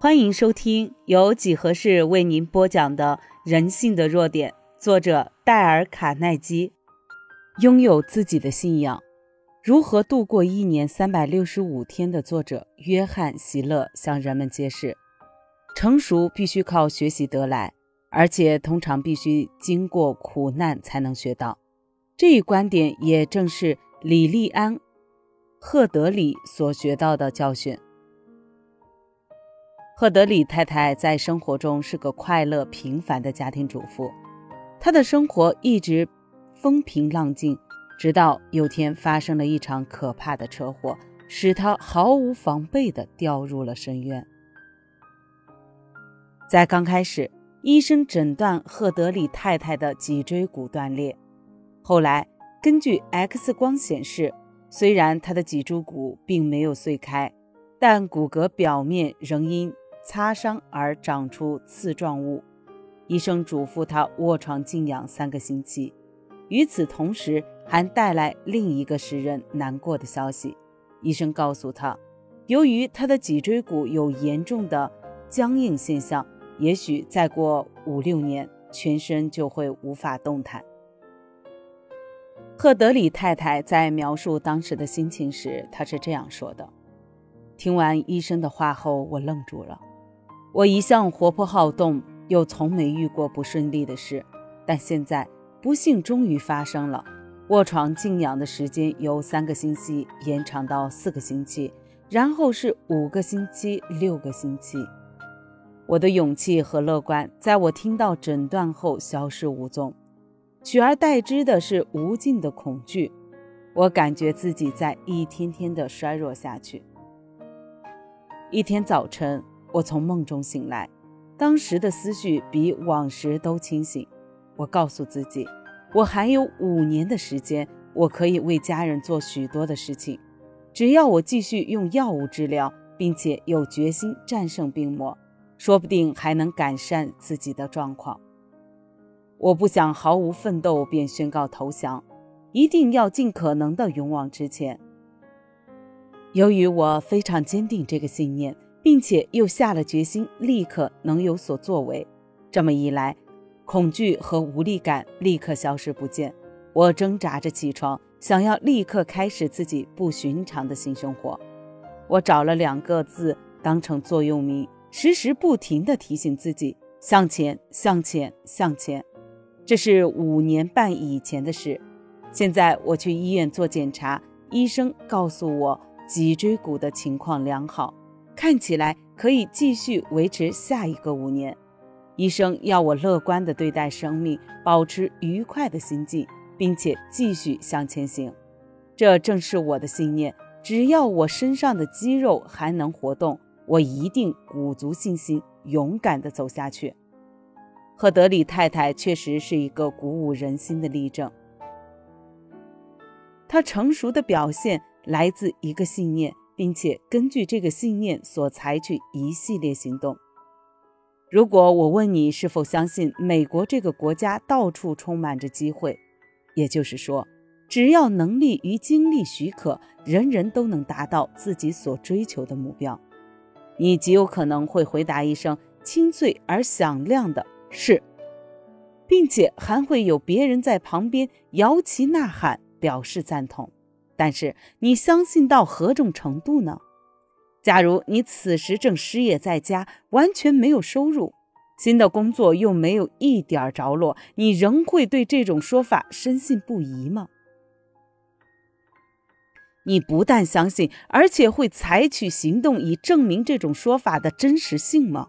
欢迎收听由几何式为您播讲的《人性的弱点》，作者戴尔·卡耐基。拥有自己的信仰，如何度过一年三百六十五天的作者约翰·席勒向人们揭示：成熟必须靠学习得来，而且通常必须经过苦难才能学到。这一观点也正是李利安·赫德里所学到的教训。赫德里太太在生活中是个快乐平凡的家庭主妇，她的生活一直风平浪静，直到有天发生了一场可怕的车祸，使她毫无防备地掉入了深渊。在刚开始，医生诊断赫德里太太的脊椎骨断裂，后来根据 X 光显示，虽然她的脊柱骨并没有碎开，但骨骼表面仍因擦伤而长出刺状物，医生嘱咐他卧床静养三个星期。与此同时，还带来另一个使人难过的消息：医生告诉他，由于他的脊椎骨有严重的僵硬现象，也许再过五六年，全身就会无法动弹。赫德里太太在描述当时的心情时，她是这样说的：“听完医生的话后，我愣住了。”我一向活泼好动，又从没遇过不顺利的事，但现在不幸终于发生了。卧床静养的时间由三个星期延长到四个星期，然后是五个星期、六个星期。我的勇气和乐观在我听到诊断后消失无踪，取而代之的是无尽的恐惧。我感觉自己在一天天的衰弱下去。一天早晨。我从梦中醒来，当时的思绪比往时都清醒。我告诉自己，我还有五年的时间，我可以为家人做许多的事情。只要我继续用药物治疗，并且有决心战胜病魔，说不定还能改善自己的状况。我不想毫无奋斗便宣告投降，一定要尽可能的勇往直前。由于我非常坚定这个信念。并且又下了决心，立刻能有所作为。这么一来，恐惧和无力感立刻消失不见。我挣扎着起床，想要立刻开始自己不寻常的新生活。我找了两个字当成座右铭，时时不停地提醒自己：向前，向前，向前。这是五年半以前的事。现在我去医院做检查，医生告诉我脊椎骨的情况良好。看起来可以继续维持下一个五年。医生要我乐观地对待生命，保持愉快的心境，并且继续向前行。这正是我的信念。只要我身上的肌肉还能活动，我一定鼓足信心，勇敢地走下去。赫德里太太确实是一个鼓舞人心的例证。她成熟的表现来自一个信念。并且根据这个信念所采取一系列行动。如果我问你是否相信美国这个国家到处充满着机会，也就是说，只要能力与精力许可，人人都能达到自己所追求的目标，你极有可能会回答一声清脆而响亮的“是”，并且还会有别人在旁边摇旗呐喊表示赞同。但是你相信到何种程度呢？假如你此时正失业在家，完全没有收入，新的工作又没有一点着落，你仍会对这种说法深信不疑吗？你不但相信，而且会采取行动以证明这种说法的真实性吗？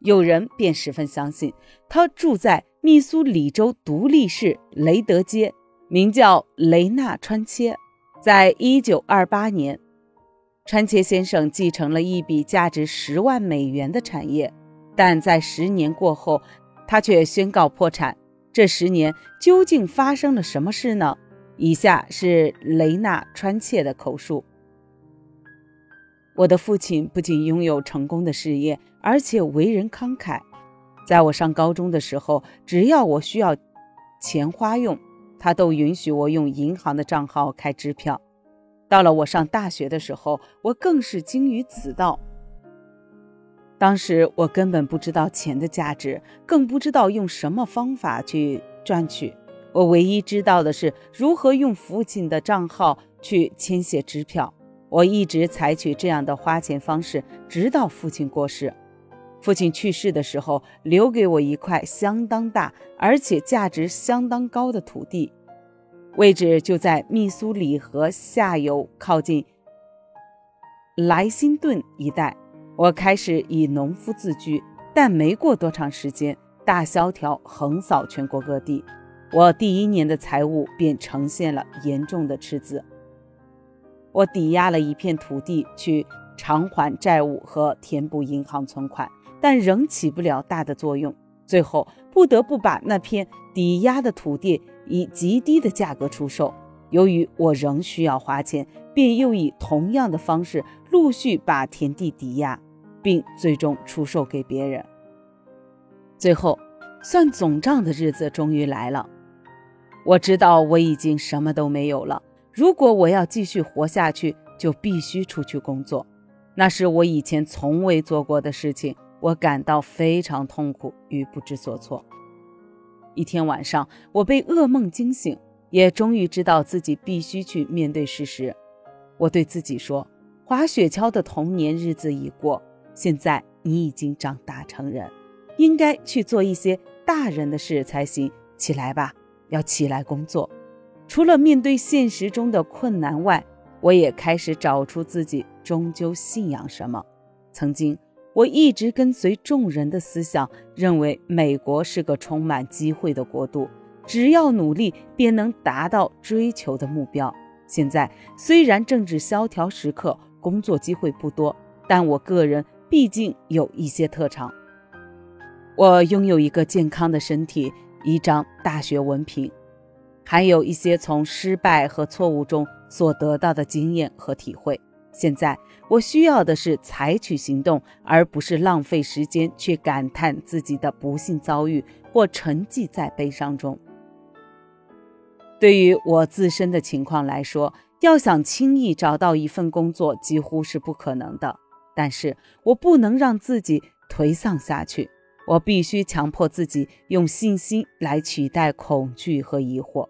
有人便十分相信，他住在密苏里州独立市雷德街。名叫雷纳川切，在一九二八年，川切先生继承了一笔价值十万美元的产业，但在十年过后，他却宣告破产。这十年究竟发生了什么事呢？以下是雷纳川切的口述：我的父亲不仅拥有成功的事业，而且为人慷慨。在我上高中的时候，只要我需要钱花用。他都允许我用银行的账号开支票。到了我上大学的时候，我更是精于此道。当时我根本不知道钱的价值，更不知道用什么方法去赚取。我唯一知道的是如何用父亲的账号去签写支票。我一直采取这样的花钱方式，直到父亲过世。父亲去世的时候，留给我一块相当大而且价值相当高的土地，位置就在密苏里河下游，靠近莱辛顿一带。我开始以农夫自居，但没过多长时间，大萧条横扫全国各地。我第一年的财务便呈现了严重的赤字。我抵押了一片土地去偿还债务和填补银行存款，但仍起不了大的作用。最后不得不把那片抵押的土地以极低的价格出售。由于我仍需要花钱，便又以同样的方式陆续把田地抵押，并最终出售给别人。最后，算总账的日子终于来了。我知道我已经什么都没有了。如果我要继续活下去，就必须出去工作。那是我以前从未做过的事情，我感到非常痛苦与不知所措。一天晚上，我被噩梦惊醒，也终于知道自己必须去面对事实。我对自己说：“滑雪橇的童年日子已过，现在你已经长大成人，应该去做一些大人的事才行。起来吧。”要起来工作，除了面对现实中的困难外，我也开始找出自己终究信仰什么。曾经，我一直跟随众人的思想，认为美国是个充满机会的国度，只要努力便能达到追求的目标。现在，虽然政治萧条时刻，工作机会不多，但我个人毕竟有一些特长。我拥有一个健康的身体。一张大学文凭，还有一些从失败和错误中所得到的经验和体会。现在我需要的是采取行动，而不是浪费时间去感叹自己的不幸遭遇或沉寂在悲伤中。对于我自身的情况来说，要想轻易找到一份工作几乎是不可能的。但是我不能让自己颓丧下去。我必须强迫自己用信心来取代恐惧和疑惑。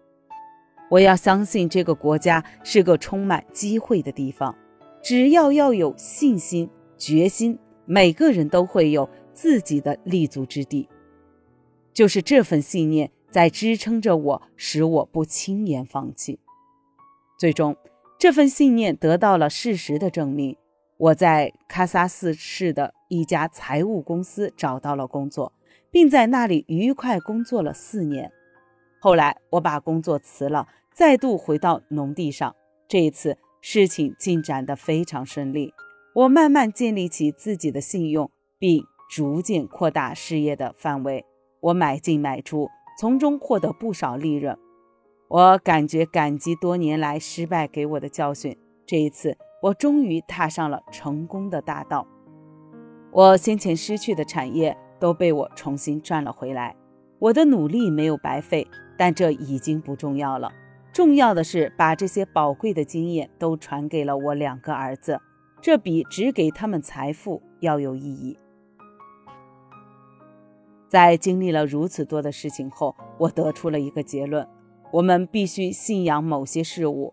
我要相信这个国家是个充满机会的地方。只要要有信心、决心，每个人都会有自己的立足之地。就是这份信念在支撑着我，使我不轻言放弃。最终，这份信念得到了事实的证明。我在喀萨斯市的一家财务公司找到了工作，并在那里愉快工作了四年。后来我把工作辞了，再度回到农地上。这一次事情进展得非常顺利，我慢慢建立起自己的信用，并逐渐扩大事业的范围。我买进买出，从中获得不少利润。我感觉感激多年来失败给我的教训。这一次。我终于踏上了成功的大道，我先前失去的产业都被我重新赚了回来，我的努力没有白费，但这已经不重要了。重要的是把这些宝贵的经验都传给了我两个儿子，这比只给他们财富要有意义。在经历了如此多的事情后，我得出了一个结论：我们必须信仰某些事物，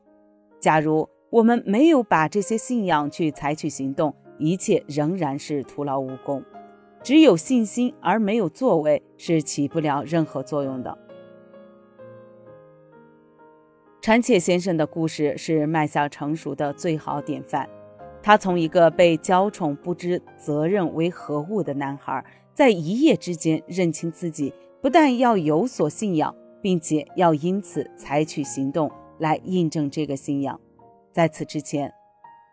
假如。我们没有把这些信仰去采取行动，一切仍然是徒劳无功。只有信心而没有作为，是起不了任何作用的。川切先生的故事是迈向成熟的最好典范。他从一个被娇宠、不知责任为何物的男孩，在一夜之间认清自己，不但要有所信仰，并且要因此采取行动来印证这个信仰。在此之前，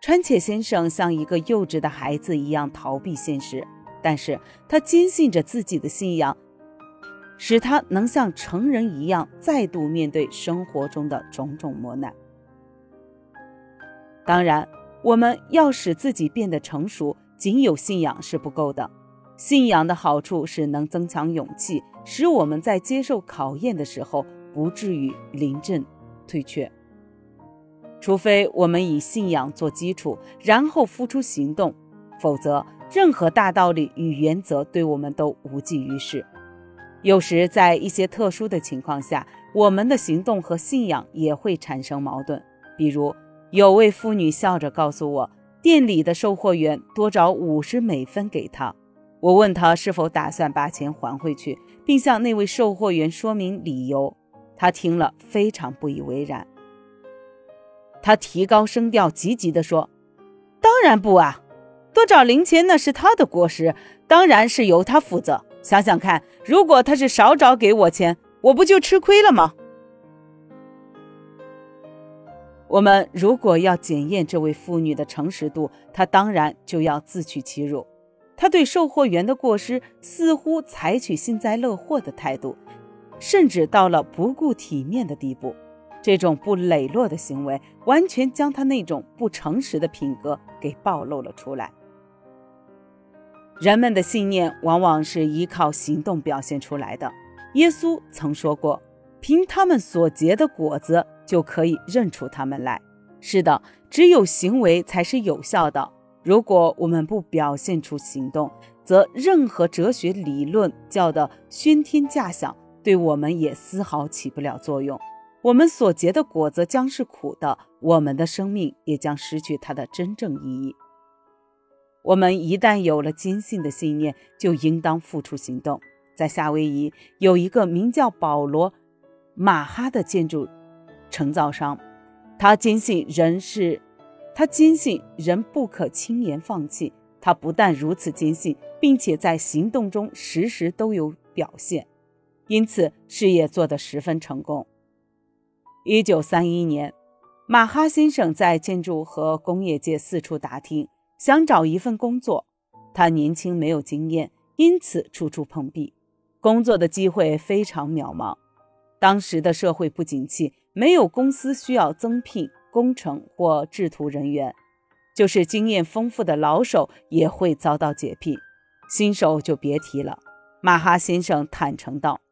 川且先生像一个幼稚的孩子一样逃避现实，但是他坚信着自己的信仰，使他能像成人一样再度面对生活中的种种磨难。当然，我们要使自己变得成熟，仅有信仰是不够的。信仰的好处是能增强勇气，使我们在接受考验的时候不至于临阵退却。除非我们以信仰做基础，然后付出行动，否则任何大道理与原则对我们都无济于事。有时，在一些特殊的情况下，我们的行动和信仰也会产生矛盾。比如，有位妇女笑着告诉我，店里的售货员多找五十美分给她。我问她是否打算把钱还回去，并向那位售货员说明理由。她听了非常不以为然，她提高声调，急急地说：“当然不啊，多找零钱那是他的过失，当然是由他负责。”想想看，如果他是少找给我钱，我不就吃亏了吗？我们如果要检验这位妇女的诚实度，她当然就要自取其辱。她对售货员的过失似乎采取幸灾乐祸的态度，甚至到了不顾体面的地步。这种不磊落的行为，完全将她那种不诚实的品格给暴露了出来。人们的信念往往是依靠行动表现出来的。耶稣曾说过：“凭他们所结的果子，就可以认出他们来。”是的，只有行为才是有效的。如果我们不表现出行动，则任何哲学理论叫的喧天价响，对我们也丝毫起不了作用。我们所结的果子将是苦的，我们的生命也将失去它的真正意义。我们一旦有了坚信的信念，就应当付出行动。在夏威夷有一个名叫保罗·马哈的建筑承造商，他坚信人是，他坚信人不可轻言放弃。他不但如此坚信，并且在行动中时时都有表现，因此事业做得十分成功。一九三一年，马哈先生在建筑和工业界四处打听。想找一份工作，他年轻没有经验，因此处处碰壁，工作的机会非常渺茫。当时的社会不景气，没有公司需要增聘工程或制图人员，就是经验丰富的老手也会遭到解聘，新手就别提了。马哈先生坦诚道：“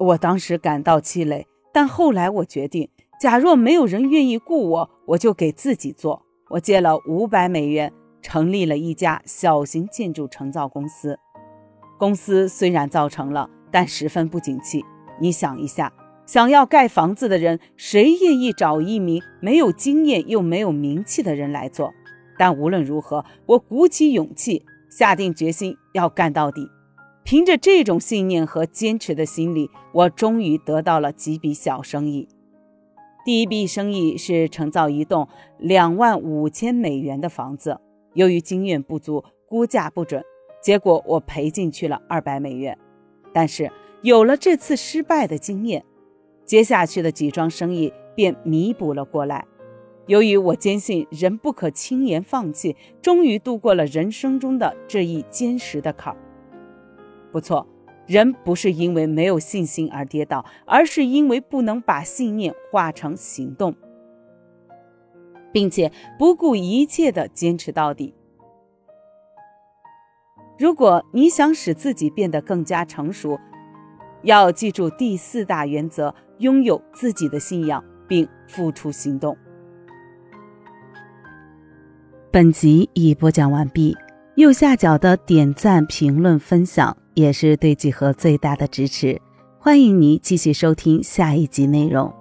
我当时感到气馁，但后来我决定，假若没有人愿意雇我，我就给自己做。”我借了五百美元，成立了一家小型建筑承造公司。公司虽然造成了，但十分不景气。你想一下，想要盖房子的人，谁愿意找一名没有经验又没有名气的人来做？但无论如何，我鼓起勇气，下定决心要干到底。凭着这种信念和坚持的心理，我终于得到了几笔小生意。第一笔生意是承造一栋两万五千美元的房子，由于经验不足，估价不准，结果我赔进去了二百美元。但是有了这次失败的经验，接下去的几桩生意便弥补了过来。由于我坚信人不可轻言放弃，终于度过了人生中的这一坚实的坎儿。不错。人不是因为没有信心而跌倒，而是因为不能把信念化成行动，并且不顾一切的坚持到底。如果你想使自己变得更加成熟，要记住第四大原则：拥有自己的信仰，并付出行动。本集已播讲完毕，右下角的点赞、评论、分享。也是对几何最大的支持，欢迎您继续收听下一集内容。